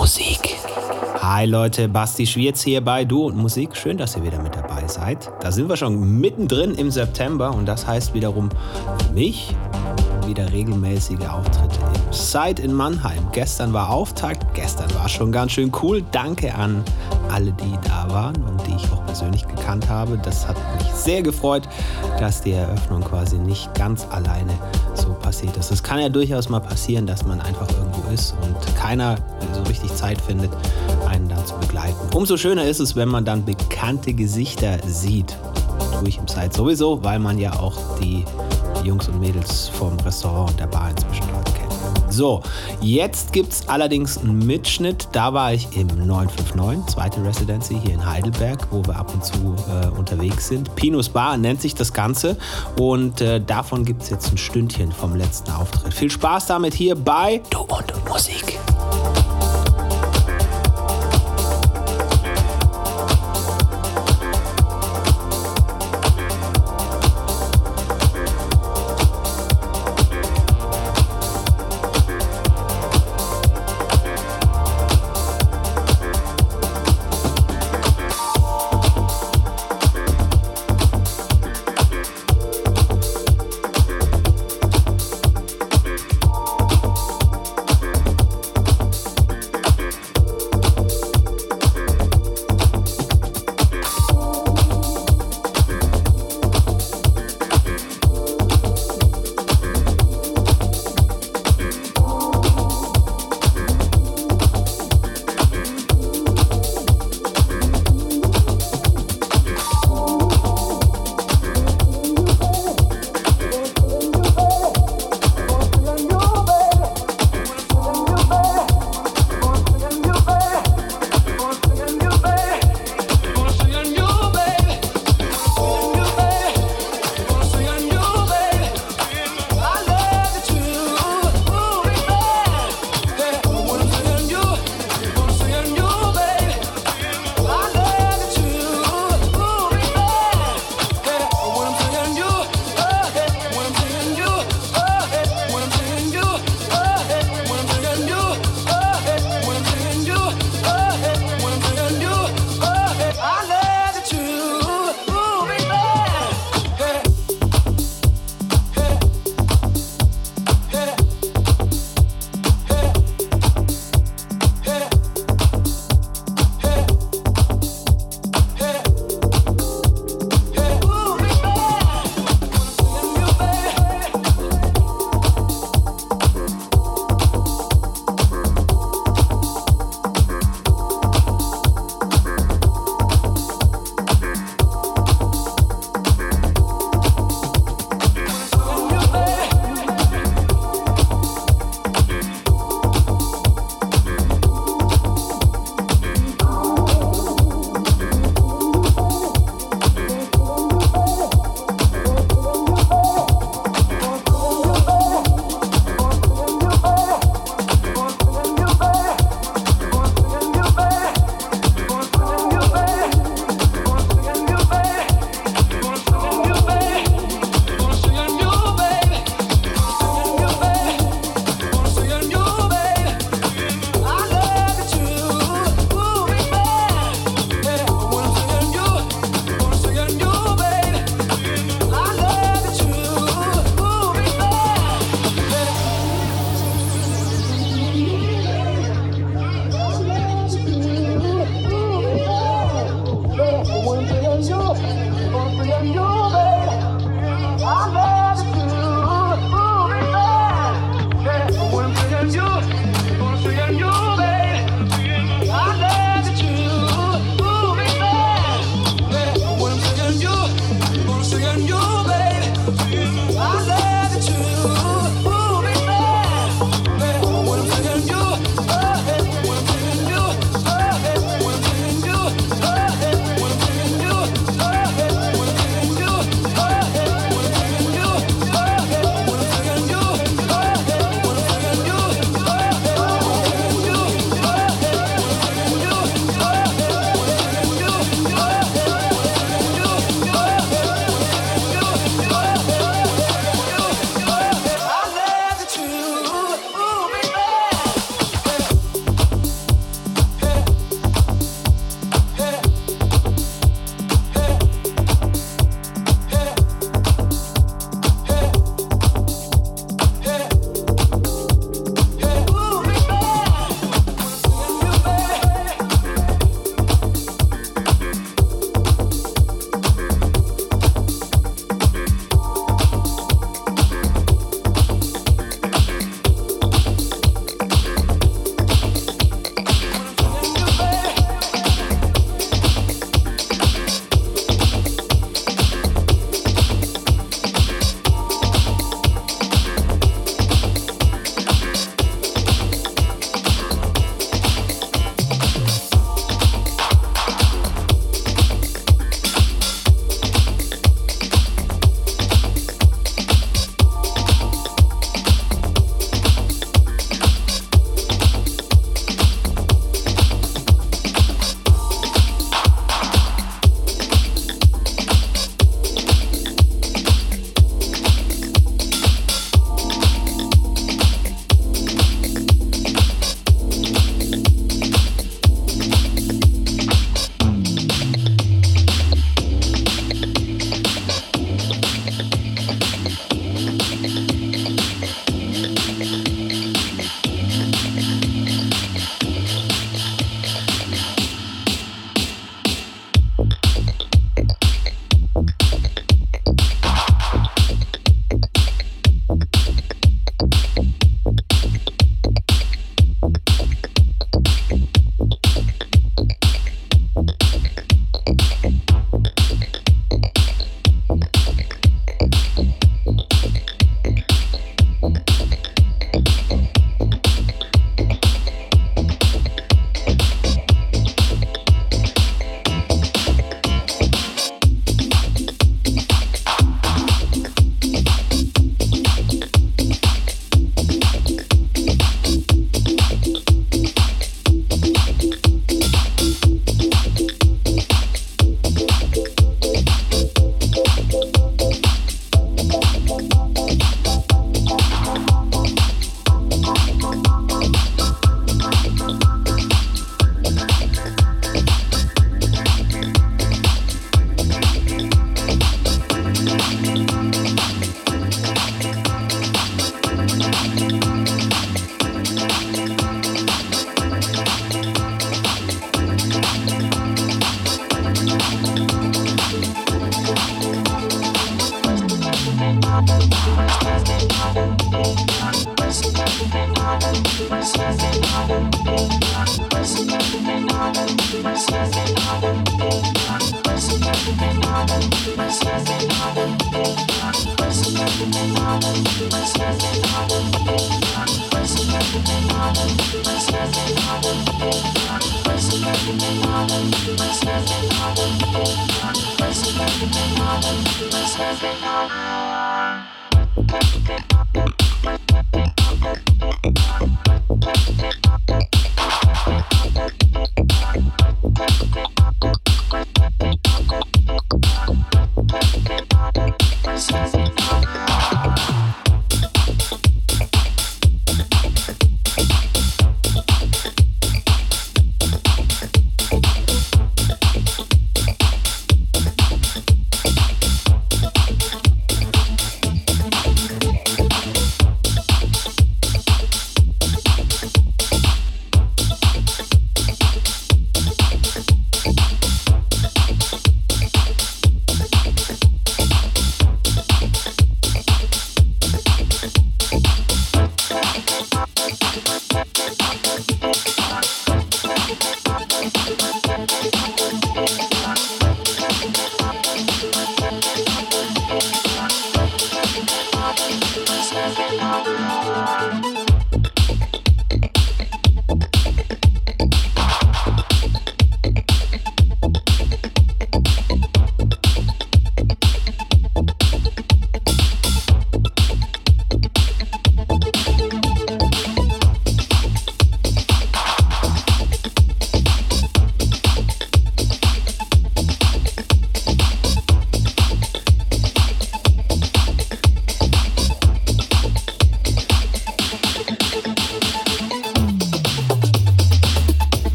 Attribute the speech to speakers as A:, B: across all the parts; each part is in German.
A: Musik. Hi Leute, Basti Schwierz hier bei Du und Musik. Schön, dass ihr wieder mit dabei seid. Da sind wir schon mittendrin im September und das heißt wiederum für mich wieder regelmäßige Auftritte im Site in Mannheim. Gestern war Auftakt, gestern war schon ganz schön cool. Danke an alle, die da waren und die ich auch persönlich gekannt habe. Das hat mich sehr gefreut, dass die Eröffnung quasi nicht ganz alleine so passiert ist. Es kann ja durchaus mal passieren, dass man einfach irgendwo ist und keiner so richtig Zeit findet, einen dann zu begleiten. Umso schöner ist es, wenn man dann bekannte Gesichter sieht. Tue im Site sowieso, weil man ja auch die Jungs und Mädels vom Restaurant und der Bar inzwischen. So, jetzt gibt es allerdings einen Mitschnitt. Da war ich im 959, zweite Residency hier in Heidelberg, wo wir ab und zu äh, unterwegs sind. Pinus Bar nennt sich das Ganze und äh, davon gibt es jetzt ein Stündchen vom letzten Auftritt. Viel Spaß damit hier bei Du und Musik.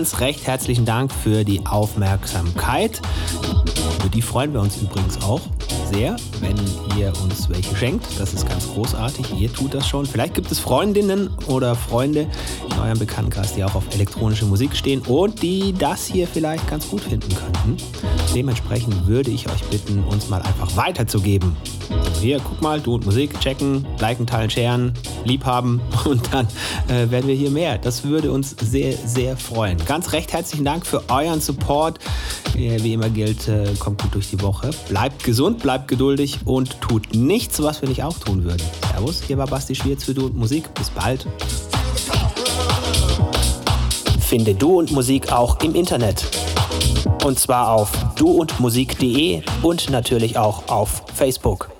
A: Ganz recht herzlichen Dank für die Aufmerksamkeit. Über die freuen wir uns übrigens auch sehr, wenn ihr uns welche schenkt. Das ist ganz großartig. Ihr tut das schon. Vielleicht gibt es Freundinnen oder Freunde in eurem Bekanntenkreis, die auch auf elektronische Musik stehen und die das hier vielleicht ganz gut finden könnten. Dementsprechend würde ich euch bitten, uns mal einfach weiterzugeben. So, hier, guck mal, du und Musik checken, liken, teilen, sharen, liebhaben und dann äh, werden wir hier mehr. Das würde uns sehr, sehr freuen. Ganz recht herzlichen Dank für euren Support. Wie immer gilt, äh, kommt gut durch die Woche. Bleibt gesund, bleibt geduldig und tut nichts, was wir nicht auch tun würden. Servus, hier war Basti Schwierz für Du und Musik. Bis bald. Finde Du und Musik auch im Internet. Und zwar auf duundmusik.de und natürlich auch auf Facebook.